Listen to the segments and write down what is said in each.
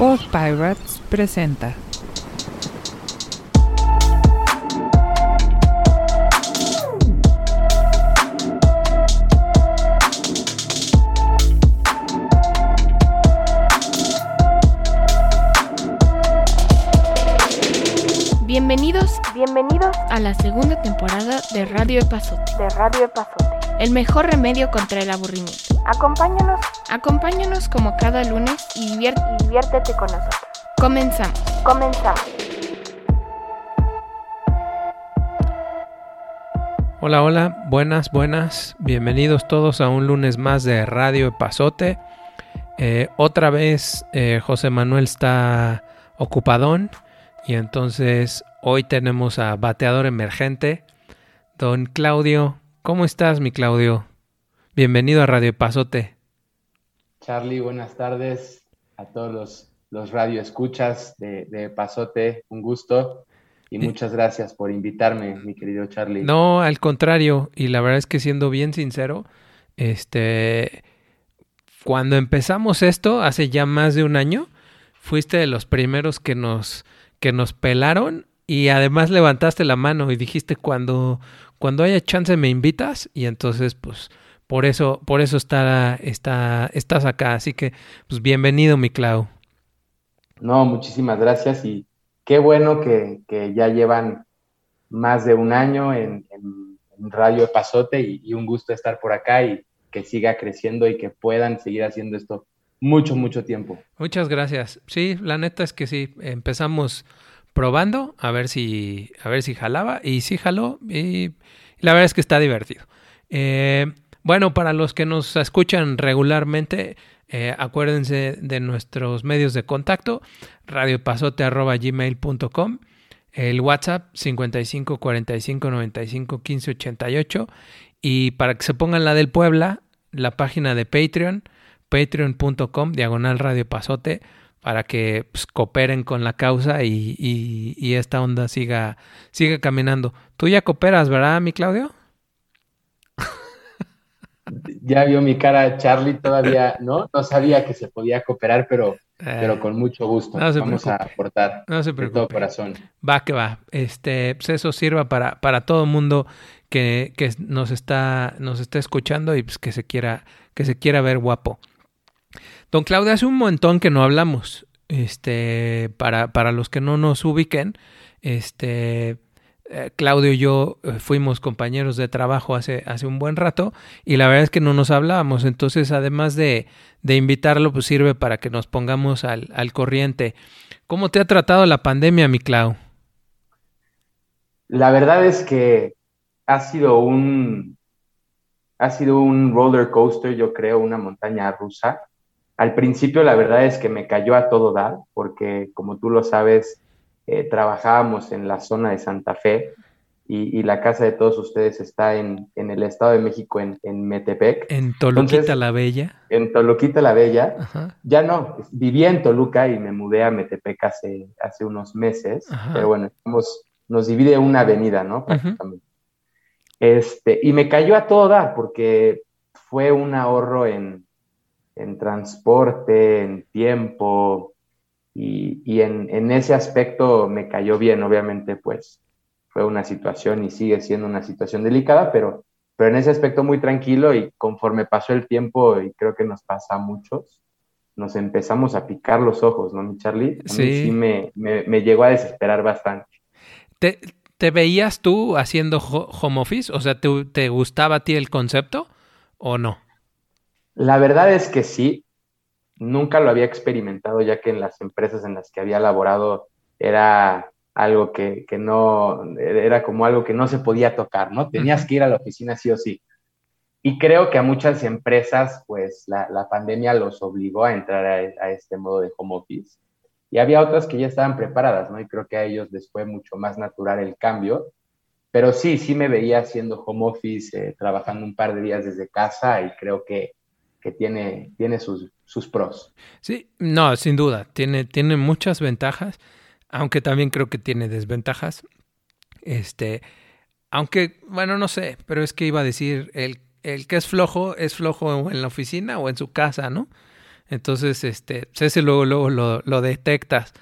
Pod Pirates presenta. Bienvenidos, bienvenidos a la segunda temporada de Radio Epazote. de Radio Epazote. El mejor remedio contra el aburrimiento. Acompáñanos Acompáñanos como cada lunes y diviértete con nosotros. Comenzamos. Comenzamos. Hola, hola, buenas, buenas. Bienvenidos todos a un lunes más de Radio Epazote. Eh, otra vez eh, José Manuel está ocupadón y entonces hoy tenemos a bateador emergente, don Claudio. ¿Cómo estás, mi Claudio? Bienvenido a Radio Epazote. Charlie, buenas tardes a todos los, los radioescuchas de, de Pasote, un gusto y muchas gracias por invitarme, mi querido Charlie. No, al contrario, y la verdad es que siendo bien sincero, este, cuando empezamos esto, hace ya más de un año, fuiste de los primeros que nos, que nos pelaron y además levantaste la mano y dijiste cuando, cuando haya chance me invitas y entonces pues por eso, por eso está, está, estás acá, así que pues bienvenido mi Clau. No, muchísimas gracias y qué bueno que, que ya llevan más de un año en, en- en Radio Pasote y, y un gusto estar por acá y que siga creciendo y que puedan seguir haciendo esto mucho, mucho tiempo. Muchas gracias. Sí, la neta es que sí, empezamos probando a ver si a ver si jalaba y sí jaló y la verdad es que está divertido. Eh, bueno, para los que nos escuchan regularmente, eh, acuérdense de nuestros medios de contacto, radiopasote.gmail.com, el WhatsApp 55 45 95 15 88 y para que se pongan la del Puebla, la página de Patreon, patreon.com, diagonal Radio Pasote, para que pues, cooperen con la causa y, y- y esta onda siga, siga caminando. Tú ya cooperas, ¿verdad, mi Claudio? Ya vio mi cara Charlie, todavía no, no sabía que se podía cooperar, pero, pero Eh, con mucho gusto. no Vamos a aportar no se de todo corazón. Va que va. Este, pues eso sirva para, para todo mundo que, que nos está, nos está escuchando y pues que se quiera, que se quiera ver guapo. Don Claudio, hace un montón que no hablamos. Este, para, para los que no nos ubiquen, este, eh, Claudio y yo eh, fuimos compañeros de trabajo hace, hace un buen rato y la verdad es que no nos hablábamos. Entonces, además de, de invitarlo, pues sirve para que nos pongamos al, al corriente. ¿Cómo te ha tratado la pandemia, mi Clau? La verdad es que ha sido un, ha sido un roller coaster, yo creo, una montaña rusa. Al principio, la verdad es que me cayó a todo dar, porque como tú lo sabes, eh, trabajábamos en la zona de Santa Fe y, y la casa de todos ustedes está en, en el Estado de México, en, en Metepec, En Toluquita Entonces- la Bella. en Toluquita la Bella. Ajá. Ya no, vivía en Toluca y me mudé a Metepec hace, hace unos meses, Ajá. pero bueno, estamos- nos divide una avenida, ¿no? Prácticamente. Este, y me cayó a todo dar porque fue un ahorro en, en transporte, en tiempo, y, y en, en ese aspecto me cayó bien, obviamente, pues fue una situación y sigue siendo una situación delicada, pero, pero en ese aspecto muy tranquilo y conforme pasó el tiempo, y creo que nos pasa a muchos, nos empezamos a picar los ojos, ¿no, mi Charlie? A mí Sí. sí me, me, me llegó a desesperar bastante. ¿Te, te veías tú haciendo ho- home office? O sea, ¿te, te gustaba a ti el concepto o no? La verdad es que sí, nunca lo había experimentado, ya que en las empresas en las que había laborado era algo que, que no, era como algo que no se podía tocar, ¿no? Tenías que ir a la oficina sí o sí. Y creo que a muchas empresas, pues la, la pandemia los obligó a entrar a, a este modo de home office. Y había otras que ya estaban preparadas, ¿no? Y creo que a ellos les fue mucho más natural el cambio. Pero sí, sí me veía haciendo home office, eh, trabajando un par de días desde casa y creo que, que tiene, tiene sus, sus pros. Sí, no, sin duda. Tiene, tiene muchas ventajas, aunque también creo que tiene desventajas. Este, aunque, bueno, no sé, pero es que iba a decir, el, el que es flojo es flojo en la oficina o en su casa, ¿no? Entonces, este, ese luego, luego lo, lo detectas.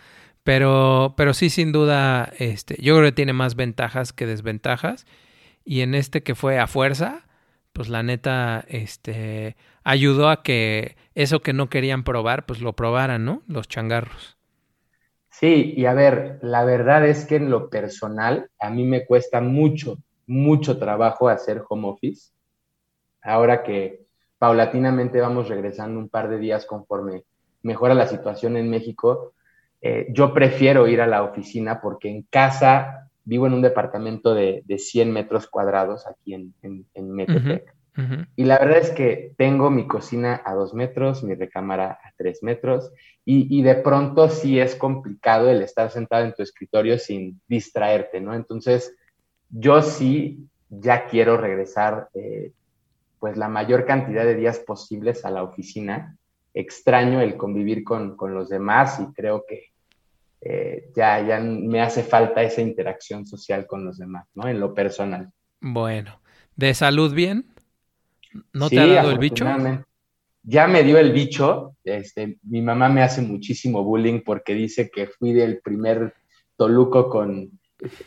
Pero, pero sí, sin duda, este, yo creo que tiene más ventajas que desventajas. Y en este que fue a fuerza, pues la neta, este, ayudó a que eso que no querían probar, pues lo probaran, ¿no? Los changarros. Sí, y a ver, la verdad es que en lo personal, a mí me cuesta mucho, mucho trabajo hacer home office. Ahora que paulatinamente vamos regresando un par de días conforme mejora la situación en México, eh, yo prefiero ir a la oficina porque en casa vivo en un departamento de, de 100 metros cuadrados aquí en, en, Metepec. Y la verdad es que tengo mi cocina a dos metros, mi recámara a tres metros, y, de pronto sí es complicado el estar sentado en tu escritorio sin distraerte, ¿no? Entonces, yo sí ya quiero regresar, eh, pues, la mayor cantidad de días posibles a la oficina. Extraño el convivir con, con los demás y creo que eh, ya, ya me hace falta esa interacción social con los demás, ¿no? En lo personal. Bueno, ¿de salud bien? ¿No te ha dado el bicho? Ya me dio el bicho. Este, mi mamá me hace muchísimo bullying porque dice que fui del primer Toluco con.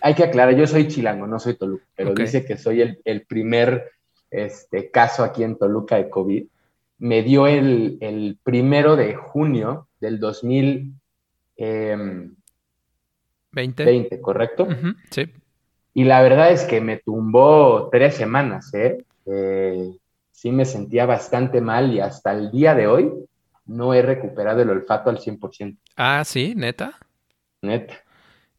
Hay que aclarar, yo soy chilango, no soy Toluco, pero dice que soy el, el, primer este, caso aquí en Toluca de COVID. Me dio el, el primero de junio del 2000. 20. 20, ¿correcto? sí. Y la verdad es que me tumbó tres semanas, ¿eh? ¿eh? Sí me sentía bastante mal y hasta el día de hoy no he recuperado el olfato al 100%. Ah, sí, neta. Neta.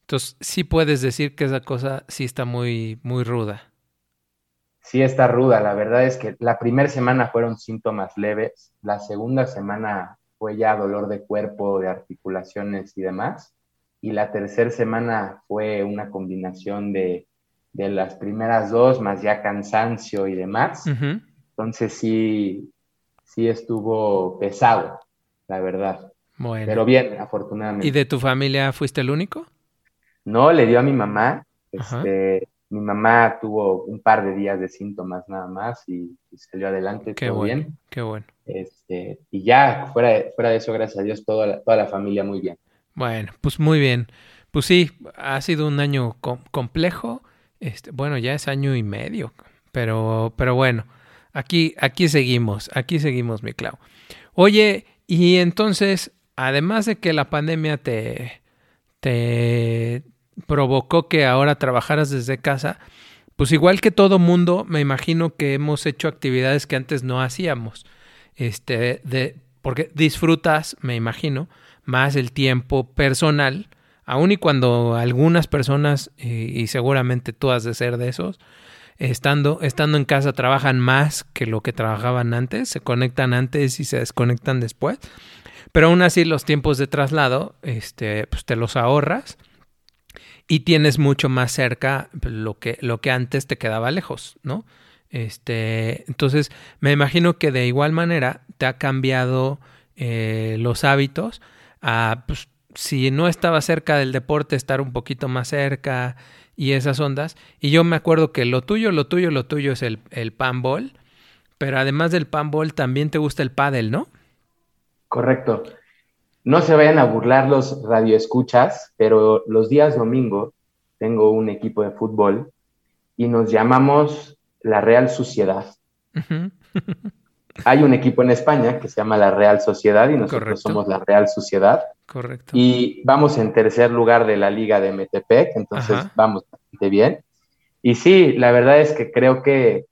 Entonces, sí puedes decir que esa cosa sí está muy, muy ruda. Sí está ruda, la verdad es que la primera semana fueron síntomas leves, la segunda semana fue ya dolor de cuerpo, de articulaciones y demás. Y la tercera semana fue una combinación de, las primeras dos, más ya cansancio y demás. Entonces sí, sí estuvo pesado, la verdad. Bueno. Pero bien, afortunadamente. ¿Y de tu familia fuiste el único? No, le dio a mi mamá. Este, mi mamá tuvo un par de días de síntomas nada más y, salió adelante qué todo bien. Qué bueno. Este, y ya, fuera de, fuera de eso, gracias a Dios, toda la, toda la familia muy bien. Bueno, pues muy bien. Pues sí, ha sido un año complejo. Este, bueno, ya es año y medio, pero, pero bueno, aquí, aquí seguimos, aquí seguimos, mi Clau. Oye, y entonces, además de que la pandemia te, te, provocó que ahora trabajaras desde casa, pues igual que todo mundo, me imagino que hemos hecho actividades que antes no hacíamos. Este, de, porque disfrutas, me imagino, más el tiempo personal, aun y cuando algunas personas, y, seguramente tú has de ser de esos, estando, estando en casa trabajan más que lo que trabajaban antes, se conectan antes y se desconectan después. Pero aún así los tiempos de traslado, este, pues te los ahorras y tienes mucho más cerca lo que, lo que antes te quedaba lejos, ¿no? Este, entonces, me imagino que de igual manera te ha cambiado eh, los hábitos a, pues, si no estaba cerca del deporte, estar un poquito más cerca y esas ondas. Y yo me acuerdo que lo tuyo, lo tuyo, lo tuyo es el, el panball, pero además del panball también te gusta el pádel, ¿no? Correcto. No se vayan a burlar los radioescuchas, pero los días domingo tengo un equipo de fútbol y nos llamamos la Real Sociedad. Hay un equipo en España que se llama la Real Sociedad y nosotros somos la Real Sociedad. Correcto. Y vamos en tercer lugar de la Liga de Metepec, entonces vamos bastante bien. Y sí, la verdad es que creo que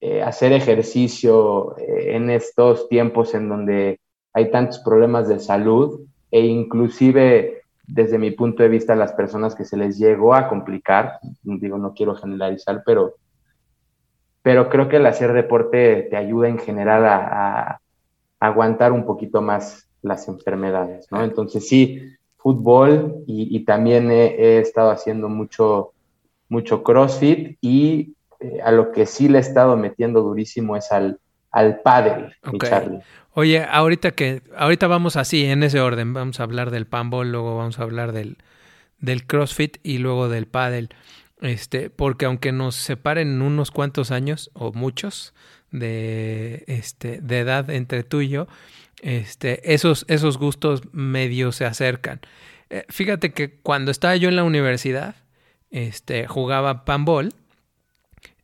eh, hacer ejercicio eh, en estos tiempos en donde hay tantos problemas de salud e inclusive desde mi punto de vista las personas que se les llegó a complicar, digo, no quiero generalizar, pero, pero creo que el hacer deporte te ayuda en general a, aguantar un poquito más las enfermedades, ¿no? Entonces sí, fútbol y, también he, estado haciendo mucho, mucho CrossFit y eh, a lo que sí le he estado metiendo durísimo es al, al mi Charlie. Oye, ahorita que, ahorita vamos así, en ese orden, vamos a hablar del panball, luego vamos a hablar del, del CrossFit y luego del pádel. Este, porque aunque nos separen unos cuantos años, o muchos, de, este, de edad entre tú y yo, este, esos, esos gustos medio se acercan. Eh, fíjate que cuando estaba yo en la universidad, este, jugaba panball,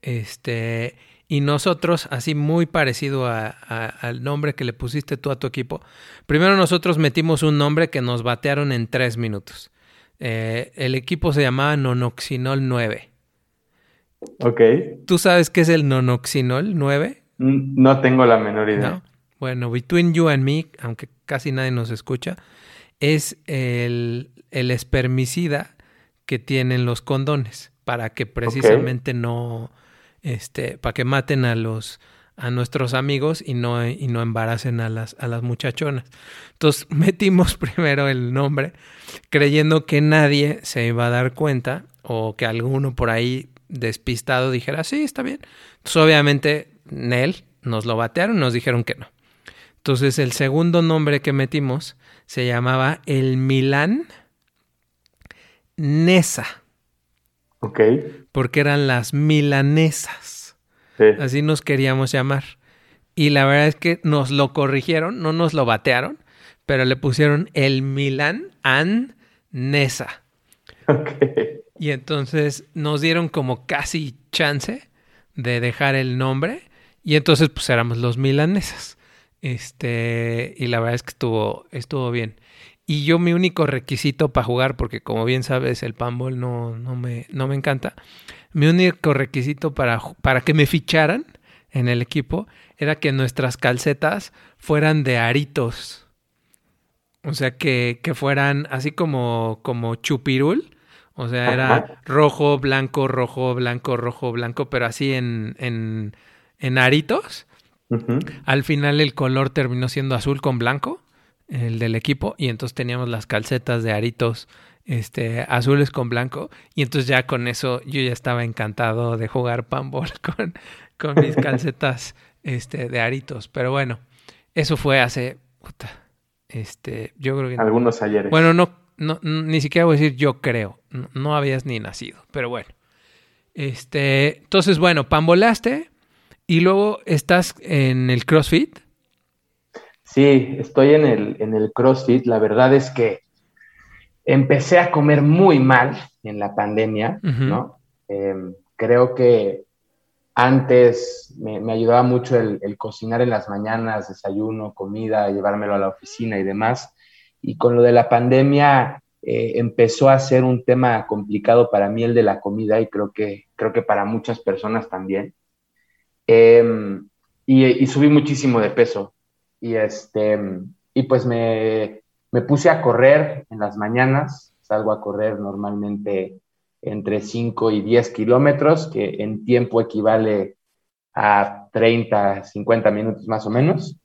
este, y nosotros, así muy parecido al nombre que le pusiste tú a tu equipo, primero nosotros metimos un nombre que nos batearon en tres minutos. Eh, el equipo se llamaba Nonoxinol 9. Ok. ¿Tú sabes qué es el Nonoxinol 9? No tengo la menor idea. Bueno, Between You and Me, aunque casi nadie nos escucha, es el, espermicida que tienen los condones para que precisamente no, este, para que maten a los a nuestros amigos y no, y no embaracen a las, a las muchachonas. Entonces metimos primero el nombre creyendo que nadie se iba a dar cuenta o que alguno por ahí despistado dijera, sí, está bien. Entonces obviamente Nel nos lo batearon y nos dijeron que no. Entonces el segundo nombre que metimos se llamaba el Milán Nesa. Ok. Porque eran las milanesas. Así nos queríamos llamar. Y la verdad es que nos lo corrigieron, no nos lo batearon, pero le pusieron el Milán An Nesa. Ok. Y entonces nos dieron como casi chance de dejar el nombre. Y entonces pues éramos los milanesas. Este, y la verdad es que estuvo, estuvo bien. Y yo mi único requisito para jugar, porque como bien sabes, el panball no, no, me, no me encanta, mi único requisito para, para que me ficharan en el equipo era que nuestras calcetas fueran de aritos. O sea, que, que fueran así como, como chupirul. O sea, era rojo, blanco, rojo, blanco, rojo, blanco, pero así en, en, en aritos. Al final el color terminó siendo azul con blanco, el del equipo, y entonces teníamos las calcetas de aritos este, azules con blanco, y entonces ya con eso yo ya estaba encantado de jugar panball con, con mis calcetas este, de aritos. Pero bueno, eso fue hace... este, yo creo que... Algunos ayeres. Bueno, no, no, ni siquiera voy a decir yo creo, no, no habías ni nacido, pero bueno. Este, entonces, bueno, pambolaste y luego estás en el CrossFit. Sí, estoy en el, en el CrossFit. La verdad es que empecé a comer muy mal en la pandemia, ¿no? Em, creo que antes me, ayudaba mucho el, cocinar en las mañanas, desayuno, comida, llevármelo a la oficina y demás. Y con lo de la pandemia eh, empezó a ser un tema complicado para mí el de la comida y creo que, creo que para muchas personas también. Em, y, subí muchísimo de peso. Y, este, y pues me, me, puse a correr en las mañanas. Salgo a correr normalmente entre 5 y 10 kilómetros, que en tiempo equivale a 30, 50 minutos más o menos.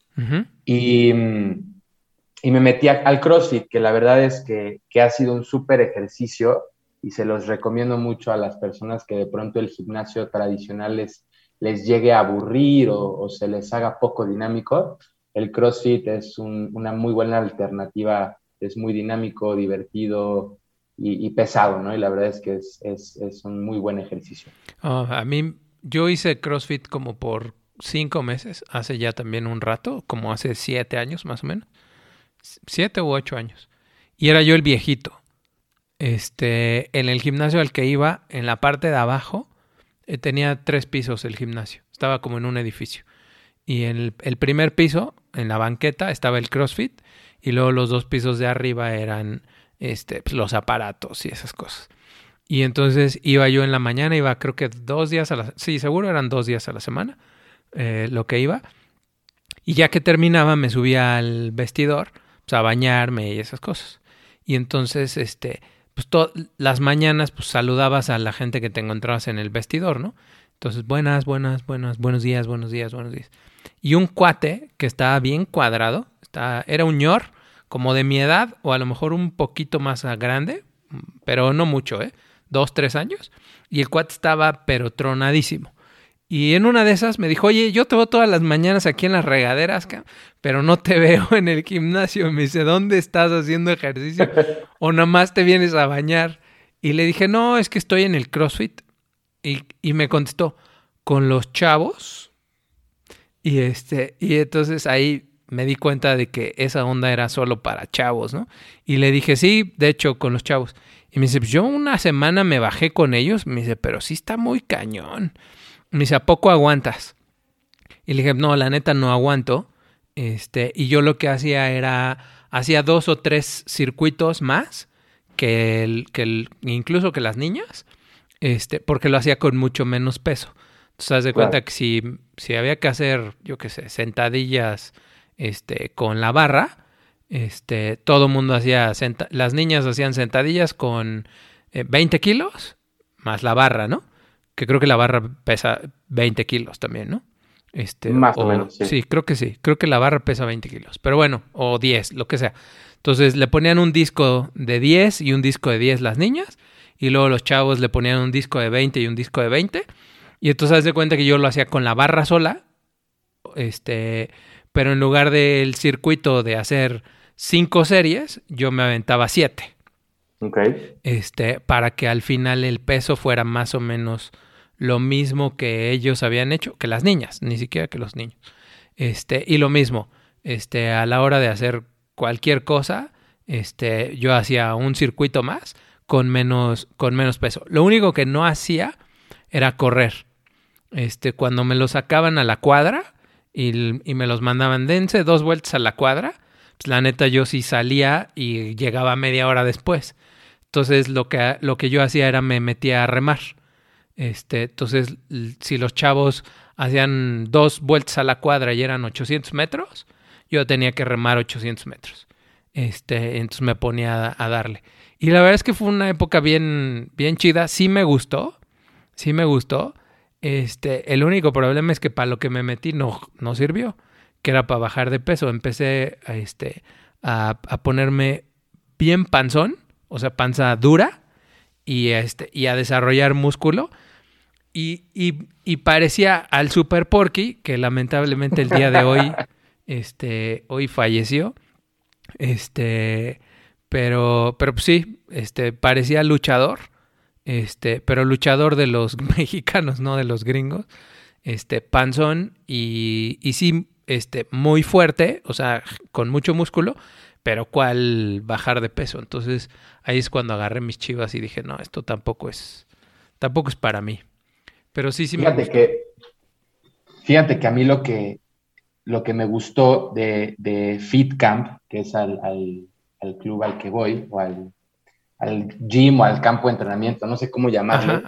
y, y, me metí al CrossFit, que la verdad es que, que ha sido un súper ejercicio y se los recomiendo mucho a las personas que de pronto el gimnasio tradicional es les llegue a aburrir o, se les haga poco dinámico, el CrossFit es una muy buena alternativa, es muy dinámico, divertido y, pesado, ¿no? Y la verdad es que es, un muy buen ejercicio. Oh, a mí, yo hice CrossFit como por cinco meses, hace ya también un rato, como hace siete años más o menos, siete u ocho años. Y era yo el viejito. Este, en el gimnasio al que iba, en la parte de abajo, eh, tenía tres pisos el gimnasio. Estaba como en un edificio. Y en el, primer piso, en la banqueta, estaba el CrossFit. Y luego los dos pisos de arriba eran este, pues, los aparatos y esas cosas. Y entonces iba yo en la mañana, iba creo que dos días a la... Sí, seguro eran dos días a la semana eh, lo que iba. Y ya que terminaba me subía al vestidor, pues, a bañarme y esas cosas. Y entonces, este, pues las mañanas pues saludabas a la gente que te encontrabas en el vestidor, ¿no? Entonces, buenas, buenas, buenas, buenos días, buenos días, buenos días. Y un cuate que estaba bien cuadrado, estaba, era un ñor, como de mi edad, o a lo mejor un poquito más grande, pero no mucho, ¿eh? Dos, tres años. Y el cuate estaba pero tronadísimo. Y en una de esas me dijo, oye, yo te veo todas las mañanas aquí en las regaderas, pero no te veo en el gimnasio. Me dice, ¿dónde estás haciendo ejercicio? O nada más te vienes a bañar. Y le dije, no, es que estoy en el CrossFit. Y, y me contestó, ¿con los chavos? Y este, y entonces ahí me di cuenta de que esa onda era solo para chavos, ¿no? Y le dije, sí, de hecho, con los chavos. Y me dice, pues yo una semana me bajé con ellos. Me dice, pero sí está muy cañón. Me dice, ¿a poco aguantas? Y le dije, no, la neta no aguanto. Este, y yo lo que hacía era, hacía dos o tres circuitos más que, el, que el, incluso que las niñas, este, porque lo hacía con mucho menos peso. Entonces, haz de cuenta que si, si había que hacer, yo qué sé, sentadillas este, con la barra, este, todo el mundo hacía, las niñas hacían sentadillas con 20 eh, kilos más la barra, ¿no? Que creo que la barra pesa 20 kilos también, ¿no? Este, Más o, menos. Sí. creo que sí. Creo que la barra pesa 20 kilos. Pero bueno, o 10, lo que sea. Entonces le ponían un disco de 10 y un disco de 10 las niñas. Y luego los chavos le ponían un disco de 20 y un disco de 20. Y entonces haz de cuenta que yo lo hacía con la barra sola. Este, pero en lugar del circuito de hacer 5 series, yo me aventaba 7. Ok. Este, para que al final el peso fuera más o menos lo mismo que ellos habían hecho, que las niñas, ni siquiera que los niños. Este, y lo mismo, este, a la hora de hacer cualquier cosa, este, yo hacía un circuito más con menos, con menos peso. Lo único que no hacía era correr. Este, cuando me los sacaban a la cuadra y, y me los mandaban, dense dos vueltas a la cuadra, pues la neta yo sí salía y llegaba media hora después. Entonces lo que, lo que yo hacía era me metía a remar. Este, entonces, si los chavos hacían dos vueltas a la cuadra y eran 800 metros, yo tenía que remar 800 metros. Este, entonces me ponía a, darle. Y la verdad es que fue una época bien, bien chida. Sí me gustó, sí me gustó. Este, el único problema es que para lo que me metí no, no sirvió, que era para bajar de peso. Empecé a, este, a, a ponerme bien panzón, o sea, panza dura, y, este, y a desarrollar músculo. Y, y, parecía al Super Porky, que lamentablemente el día de hoy, este, hoy falleció. Este, pero, pero pues sí, este, parecía luchador. Este, pero luchador de los mexicanos, no de los gringos. Este, panzón y, y sí, este, muy fuerte, o sea, con mucho músculo, pero cuál bajar de peso. Entonces ahí es cuando agarré mis chivas y dije, no, esto tampoco es, tampoco es para mí. Pero sí, sí fíjate que Fíjate que a mí lo que, lo que me gustó de, de Fit Camp, que es al, al, club al que voy, o al, al, gym o al campo de entrenamiento, no sé cómo llamarlo,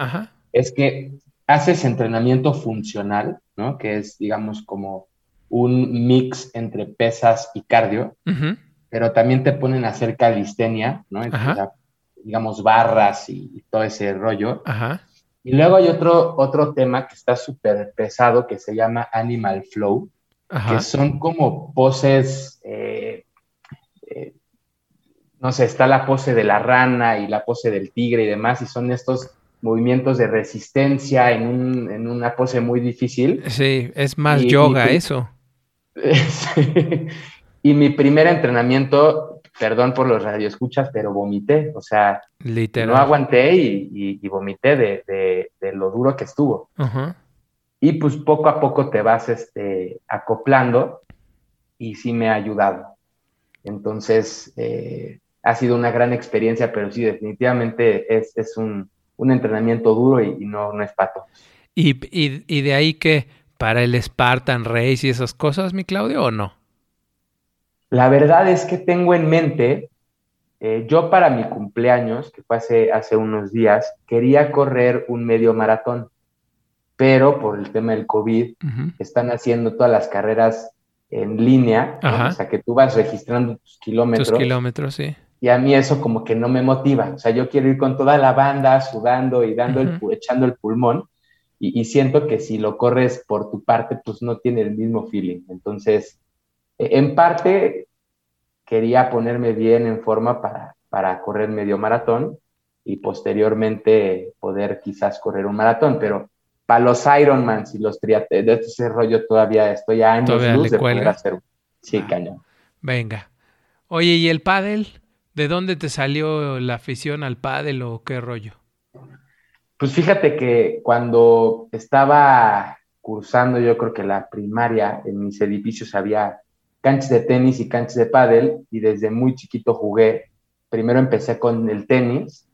es que haces entrenamiento funcional, ¿no? Que es, digamos, como un mix entre pesas y cardio, pero también te ponen a hacer calistenia, ¿no? digamos, barras y, todo ese rollo. Ajá. Y luego hay otro, otro tema que está súper pesado que se llama Animal Flow, que son como poses, eh, eh, no sé, está la pose de la rana y la pose del tigre y demás, y son estos movimientos de resistencia en, un, en una pose muy difícil. Sí, es más yoga eso. Y mi primer entrenamiento, perdón por los radioescuchas, pero vomité, o sea, no aguanté y, vomité de, lo duro que estuvo. Y pues poco a poco te vas este, acoplando y sí me ha ayudado. Entonces, eh, ha sido una gran experiencia, pero sí, definitivamente es, un, entrenamiento duro y, no, no es pato. ¿Y, y de ahí que para el Spartan Race y esas cosas, mi Claudio, o no? La verdad es que tengo en mente, eh, yo para mi cumpleaños, que fue hace, hace unos días, quería correr un medio maratón, pero por el tema del COVID están haciendo todas las carreras en línea, o sea que tú vas registrando tus kilómetros. Tus kilómetros, sí. Y a mí eso como que no me motiva, o sea, yo quiero ir con toda la banda sudando y dando el, echando el pulmón, y, y siento que si lo corres por tu parte, pues no tiene el mismo feeling. Entonces, en parte, quería ponerme bien en forma para, para correr medio maratón y posteriormente poder quizás correr un maratón, pero para los Ironmans y los triatletas, de ese rollo todavía estoy a años luz de poder hacer. Sí, ah, cañón. Venga. Oye, ¿y el pádel? ¿De dónde te salió la afición al pádel o qué rollo? Pues fíjate que cuando estaba cursando, yo creo que la primaria, en mis edificios había canchas de tenis y canchas de pádel y desde muy chiquito jugué. Primero empecé con el tenis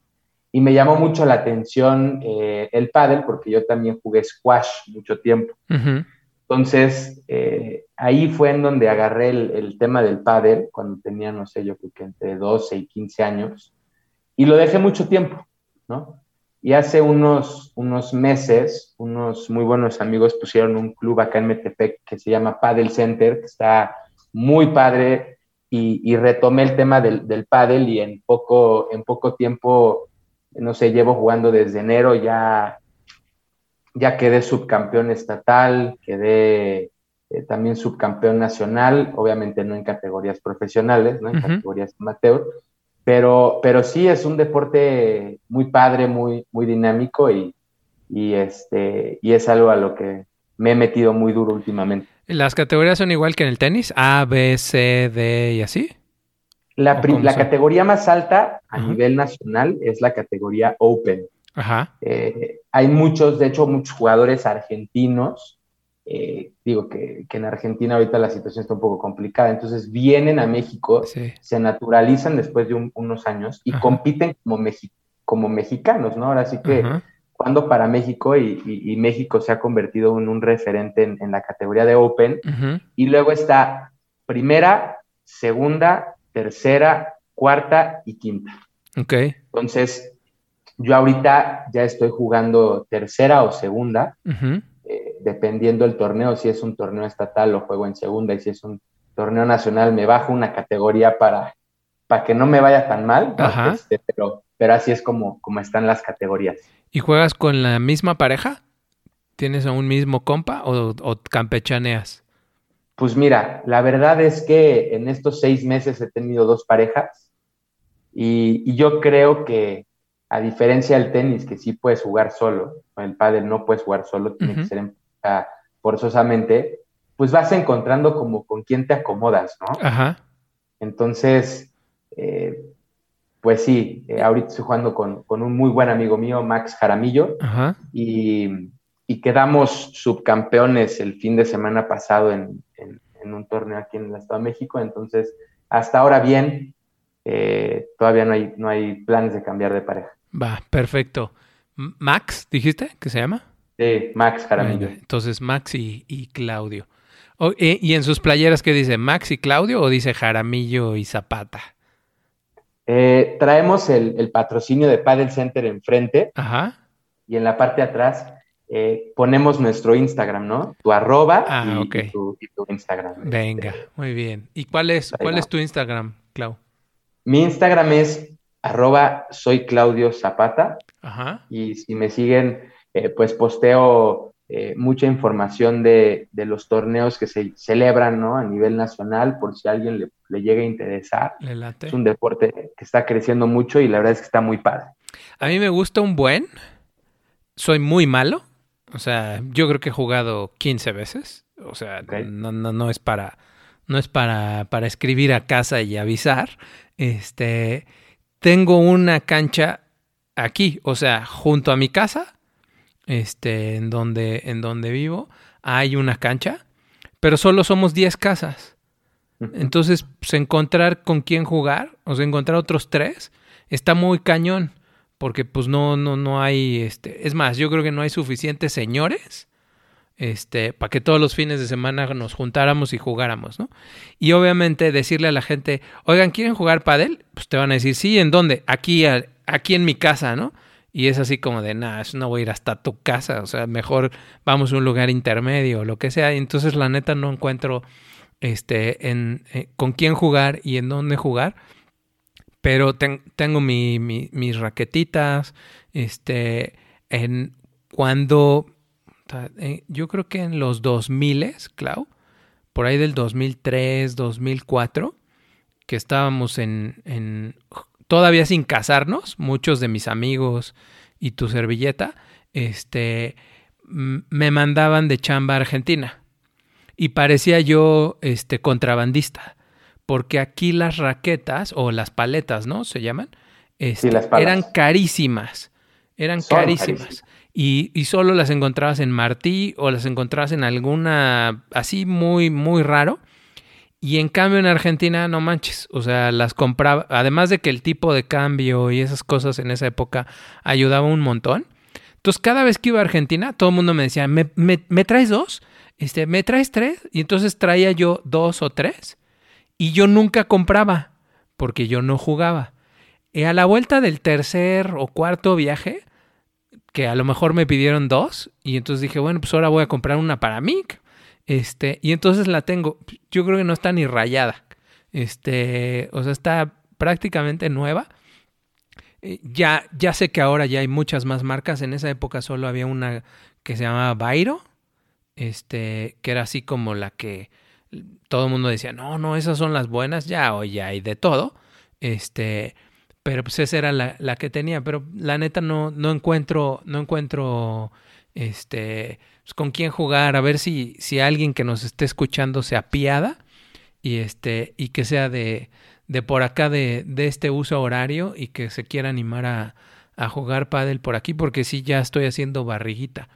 y me llamó mucho la atención eh, el pádel porque yo también jugué squash mucho tiempo. Entonces, eh, ahí fue en donde agarré el, tema del pádel cuando tenía, no sé, yo creo que entre 12 y 15 años y lo dejé mucho tiempo, ¿no? Y hace unos, unos meses, unos muy buenos amigos pusieron un club acá en Metepec que se llama Paddle Center, que está muy padre, y, retomé el tema del, del paddle y en poco, en poco tiempo, no sé, llevo jugando desde enero, ya, ya quedé subcampeón estatal, quedé eh, también subcampeón nacional, obviamente no en categorías profesionales, ¿no? en categorías amateur, pero, pero sí es un deporte muy padre, muy, muy dinámico y, y, este, y es algo a lo que me he metido muy duro últimamente. ¿Las categorías son igual que en el tenis? A, B, C, D y así. La, la categoría más alta a nivel nacional es la categoría Open. Ajá. Eh, hay muchos, de hecho, muchos jugadores argentinos eh, digo que, en Argentina ahorita la situación está un poco complicada, entonces vienen a México, se naturalizan después de unos años y compiten como, como mexicanos, ¿no? Ahora sí que cuando para México y, México se ha convertido en un referente en, la categoría de Open. Y luego está primera, segunda, tercera, cuarta y quinta. Ok. Entonces, yo ahorita ya estoy jugando tercera o segunda dependiendo el torneo, si es un torneo estatal lo juego en segunda y si es un torneo nacional me bajo una categoría para, para que no me vaya tan mal, este, pero, pero así es como, como están las categorías. ¿Y juegas con la misma pareja? ¿Tienes a un mismo compa o, campechaneas? Pues mira, la verdad es que en estos seis meses he tenido dos parejas y yo creo que a diferencia del tenis, que sí puedes jugar solo, el pádel no puedes jugar solo, tiene que ser en, forzosamente, pues vas encontrando como con quién te acomodas, ¿no? Ajá. Entonces, eh, pues sí, eh, ahorita estoy jugando con, un muy buen amigo mío, Max Jaramillo, Ajá. Y, quedamos subcampeones el fin de semana pasado en, un torneo aquí en el Estado de México, entonces, hasta ahora bien, eh, todavía no hay, no hay planes de cambiar de pareja. Va, perfecto. Max, dijiste que se llama? Sí, Max Jaramillo. entonces Max y, Claudio. Eh, ¿Y en sus playeras qué dice? ¿Max y Claudio o dice Jaramillo y Zapata? Eh, traemos el, patrocinio de Paddle Center enfrente. Ajá. Y en la parte de atrás eh, ponemos nuestro Instagram, ¿no? Tu arroba ah, y, tu, Instagram. Venga, muy bien. ¿Y cuál es, cuál es tu Instagram, Clau? Mi Instagram es arroba soy Claudio Zapata. Ajá. Y si me siguen, eh, pues posteo eh, mucha información de, los torneos que se celebran ¿no? a nivel nacional, por si a alguien le, le llega a interesar. Es un deporte que está creciendo mucho y la verdad es que está muy padre. A mí me gusta un buen. Soy muy malo. O sea, yo creo que he jugado 15 veces. O sea, no, no, no es para. No es para, para escribir a casa y avisar. Este tengo una cancha aquí, o sea, junto a mi casa, este, en donde, en donde vivo, hay una cancha, pero solo somos 10 casas. Entonces, pues, encontrar con quién jugar, o sea, encontrar otros tres, está muy cañón, porque pues no, no, no hay, este, es más, yo creo que no hay suficientes señores este, para que todos los fines de semana nos juntáramos y jugáramos, ¿no? Y obviamente decirle a la gente, oigan, ¿quieren jugar padel? Pues te van a decir, sí, ¿en dónde? Aquí, aquí en mi casa, ¿no? Y es así como de, nada, no voy a ir hasta tu casa, o sea, mejor vamos a un lugar intermedio, o lo que sea. Y entonces la neta no encuentro, este, en, eh, con quién jugar y en dónde jugar. Pero tengo mi, mis raquetitas, este, en cuando yo creo que en los 2000, Clau, por ahí del 2003, 2004, que estábamos en, todavía sin casarnos, muchos de mis amigos y tu servilleta, este, me mandaban de chamba a Argentina. Y parecía yo este contrabandista, porque aquí las raquetas o las paletas, ¿no? Se llaman, este, eran carísimas, eran carísimas y, y, solo las encontrabas en Martí o las encontrabas en alguna así muy, muy raro. Y en cambio en Argentina, no manches, o sea, las compraba, además de que el tipo de cambio y esas cosas en esa época ayudaba un montón. Entonces cada vez que iba a Argentina, todo el mundo me decía, ¿me, me, traes dos? Este, ¿Me traes tres? Y entonces traía yo dos o tres. Y yo nunca compraba, porque yo no jugaba. A la vuelta del tercer o cuarto viaje, que a lo mejor me pidieron dos, y entonces dije, bueno, pues ahora voy a comprar una para mí, este, y entonces la tengo. Yo creo que no está ni rayada. Este, o sea, está prácticamente nueva. Eh, ya, ya sé que ahora ya hay muchas más marcas. En esa época solo había una que se llamaba Bairo. Este, que era así como la que todo el mundo decía, no, no, esas son las buenas. Ya hoy ya hay de todo. Este, pero pues esa era la, la que tenía. Pero la neta no, no encuentro, no encuentro, este, pues, con quién jugar, a ver si, si alguien que nos esté escuchando se apiada y, este, y que sea de, de por acá de, de, este uso horario y que se quiera animar a, a jugar pádel por aquí porque sí ya estoy haciendo barriguita.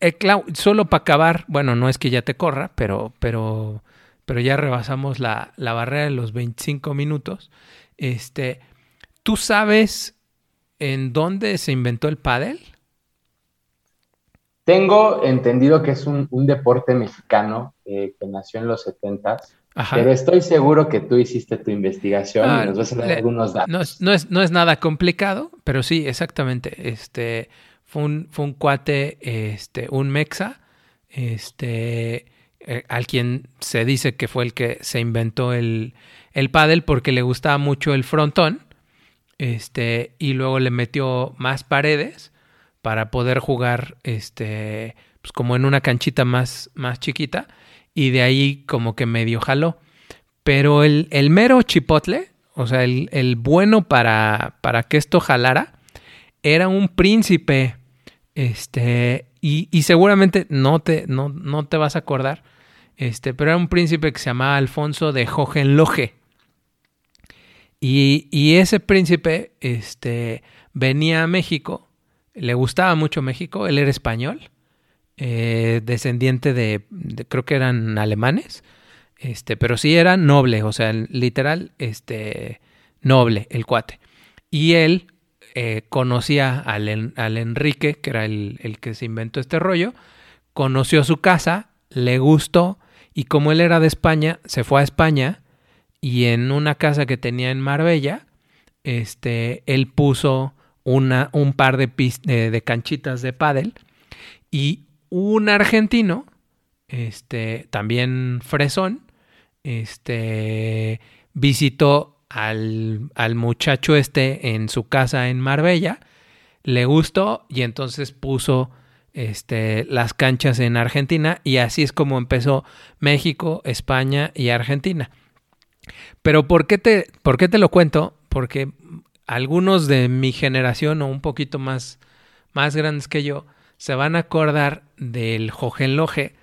Eh, solo para acabar, bueno, no es que ya te corra, pero, pero, pero ya rebasamos la, la barrera de los 25 minutos. Este, ¿Tú sabes en dónde se inventó el pádel? Tengo entendido que es un, deporte mexicano eh, que nació en los 70 pero estoy seguro que tú hiciste tu investigación y ah, nos vas a dar algunos datos. No es, no, es, nada complicado, pero sí, exactamente. Este, fue un, fue un cuate, este, un mexa, este, eh, al quien se dice que fue el que se inventó el, el pádel porque le gustaba mucho el frontón, este, y luego le metió más paredes para poder jugar este pues como en una canchita más, más chiquita y de ahí como que medio jaló. Pero el, el mero chipotle, o sea, el, el, bueno para, para que esto jalara, era un príncipe, este, y, y seguramente no te, no, no, te vas a acordar, este, pero era un príncipe que se llamaba Alfonso de Hohenlohe. Y, y ese príncipe, este, venía a México le gustaba mucho México, él era español, eh, descendiente de, creo que eran alemanes, este, pero sí era noble, o sea, literal, este, noble el cuate. Y él eh, conocía al, al, Enrique, que era el, el que se inventó este rollo, conoció su casa, le gustó, y como él era de España, se fue a España y en una casa que tenía en Marbella, este, él puso una, un par de, de canchitas de pádel y un argentino, este, también fresón, este, visitó al, al muchacho este en su casa en Marbella, le gustó y entonces puso este, las canchas en Argentina y así es como empezó México, España y Argentina. Pero ¿por qué te, por qué te lo cuento? Porque algunos de mi generación o un poquito más, más grandes que yo se van a acordar del Jojenloje,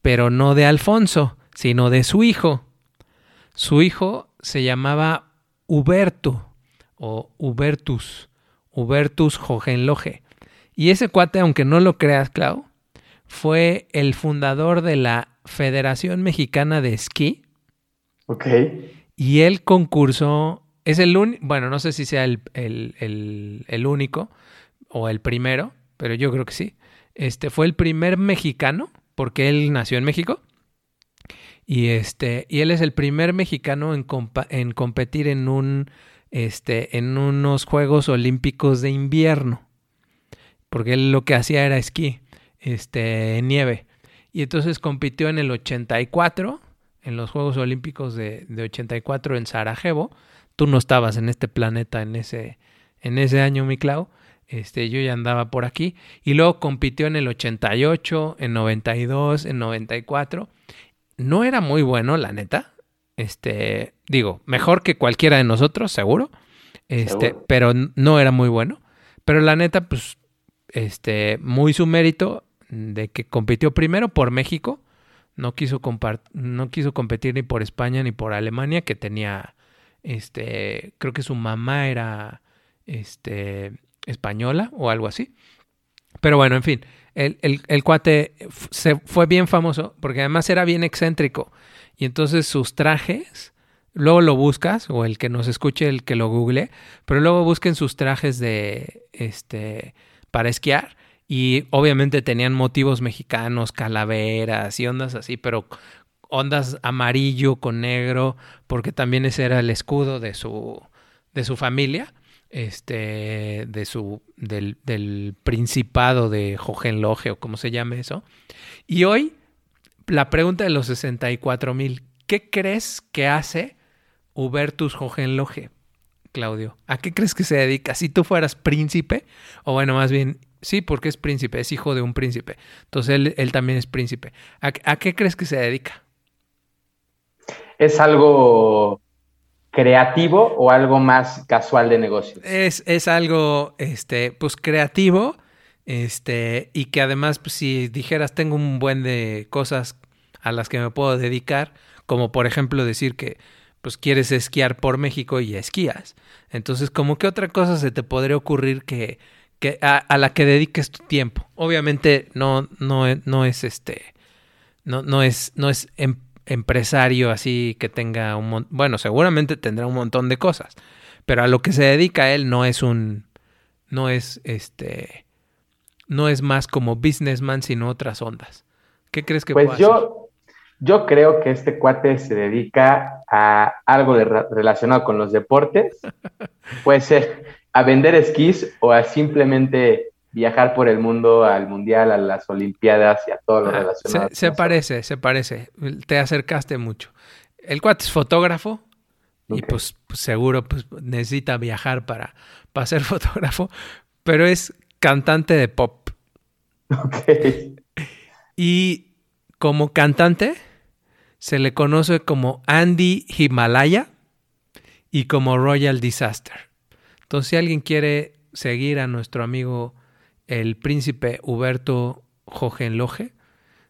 pero no de Alfonso, sino de su hijo. Su hijo se llamaba Huberto o Hubertus, Hubertus Jojenloje. Y ese cuate, aunque no lo creas, Clau, fue el fundador de la Federación Mexicana de Esquí. Ok. Y él concursó es el único, bueno, no sé si sea el, el, único o el primero, pero yo creo que sí. Este fue el primer mexicano, porque él nació en México. Y este, y él es el primer mexicano en, en competir en un este, en unos Juegos Olímpicos de invierno. Porque él lo que hacía era esquí, este, nieve. Y entonces compitió en el 84, en los Juegos Olímpicos de, de 84 en Sarajevo tú no estabas en este planeta en ese, en ese año, mi Clau. Este, yo ya andaba por aquí. Y luego compitió en el 88, en 92, en 94. No era muy bueno, la neta. Este, digo, mejor que cualquiera de nosotros, seguro. Este, pero no era muy bueno. Pero la neta, pues, este, muy su mérito de que compitió primero por México. No quiso, no quiso competir ni por España ni por Alemania, que tenía este, creo que su mamá era este, española o algo así. Pero bueno, en fin, el, el, el cuate se fue bien famoso porque además era bien excéntrico. Y entonces sus trajes, luego lo buscas, o el que nos escuche, el que lo google, pero luego busquen sus trajes de este para esquiar. Y obviamente tenían motivos mexicanos, calaveras y ondas así, pero ondas amarillo con negro, porque también ese era el escudo de su, de su familia, este, de su, del, del principado de Hohenlohe o como se llame eso. Y hoy, la pregunta de los 64 mil, ¿qué crees que hace Hubertus Hohenlohe, Claudio? ¿A qué crees que se dedica? Si tú fueras príncipe, o bueno, más bien Sí, porque es príncipe, es hijo de un príncipe. Entonces él, él también es príncipe. ¿A, qué crees que se dedica? ¿Es algo creativo o algo más casual de negocios? Es, es algo, este, pues creativo, este, y que además, pues, si dijeras, tengo un buen de cosas a las que me puedo dedicar, como por ejemplo decir que, pues quieres esquiar por México y esquías. Entonces, como que otra cosa se te podría ocurrir que a, la que dediques tu tiempo. Obviamente no, no, no es este, no, no es, no es em, empresario así que tenga un bueno, seguramente tendrá un montón de cosas, pero a lo que se dedica él no es un, no es este, no es más como businessman sino otras ondas. ¿Qué crees que pues yo, Yo creo que este cuate se dedica a algo relacionado con los deportes. Puede ser a vender esquís o a simplemente viajar por el mundo, al mundial, a las olimpiadas y a todo lo ah, relacionado. Se, parece, se parece. Te acercaste mucho. El cuate es fotógrafo y pues, pues, seguro pues, necesita viajar para, para ser fotógrafo, pero es cantante de pop. Ok. Y como cantante se le conoce como Andy Himalaya y como Royal Disaster. Entonces, si alguien quiere seguir a nuestro amigo el príncipe Huberto Hohenlohe,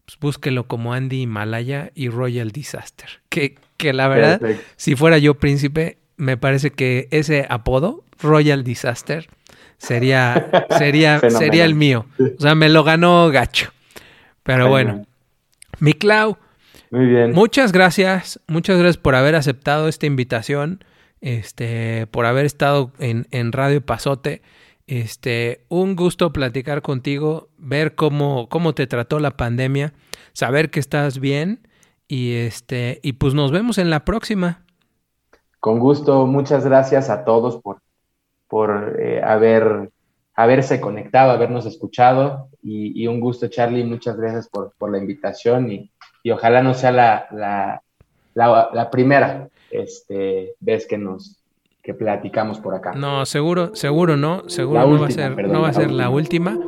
pues búsquelo como Andy Himalaya y Royal Disaster. Que, que la verdad, si fuera yo príncipe, me parece que ese apodo, Royal Disaster, sería, sería, sería el mío. O sea, me lo ganó gacho. Pero bueno, mi Clau. Muy bien. Muchas gracias, muchas gracias por haber aceptado esta invitación este, por haber estado en, en Radio Pasote. Este, un gusto platicar contigo, ver cómo, cómo te trató la pandemia, saber que estás bien y este, y pues nos vemos en la próxima. Con gusto, muchas gracias a todos por, por eh, haber, haberse conectado, habernos escuchado y, un gusto, Charlie, muchas gracias por, por la invitación y, y, ojalá no sea la, la, la, primera este, vez que nos que platicamos por acá. No, seguro, seguro no, seguro no va a ser, no va a ser la última.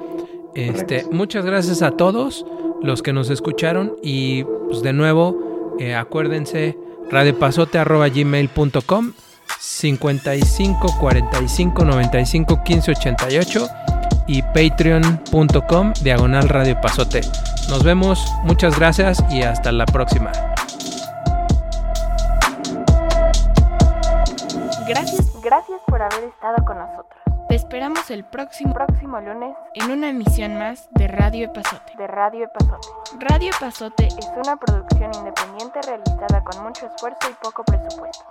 Este, muchas gracias a todos los que nos escucharon y pues de nuevo eh, acuérdense radiopasote@gmail.com 55 45 95 15 88 y patreon.com diagonal radio pasote. Nos vemos, muchas gracias y hasta la próxima. Gracias. Gracias por haber estado con nosotros. Te esperamos el próximo, próximo lunes en una emisión más de Radio Epazote. De Radio Epazote. Radio Epazote es una producción independiente realizada con mucho esfuerzo y poco presupuesto.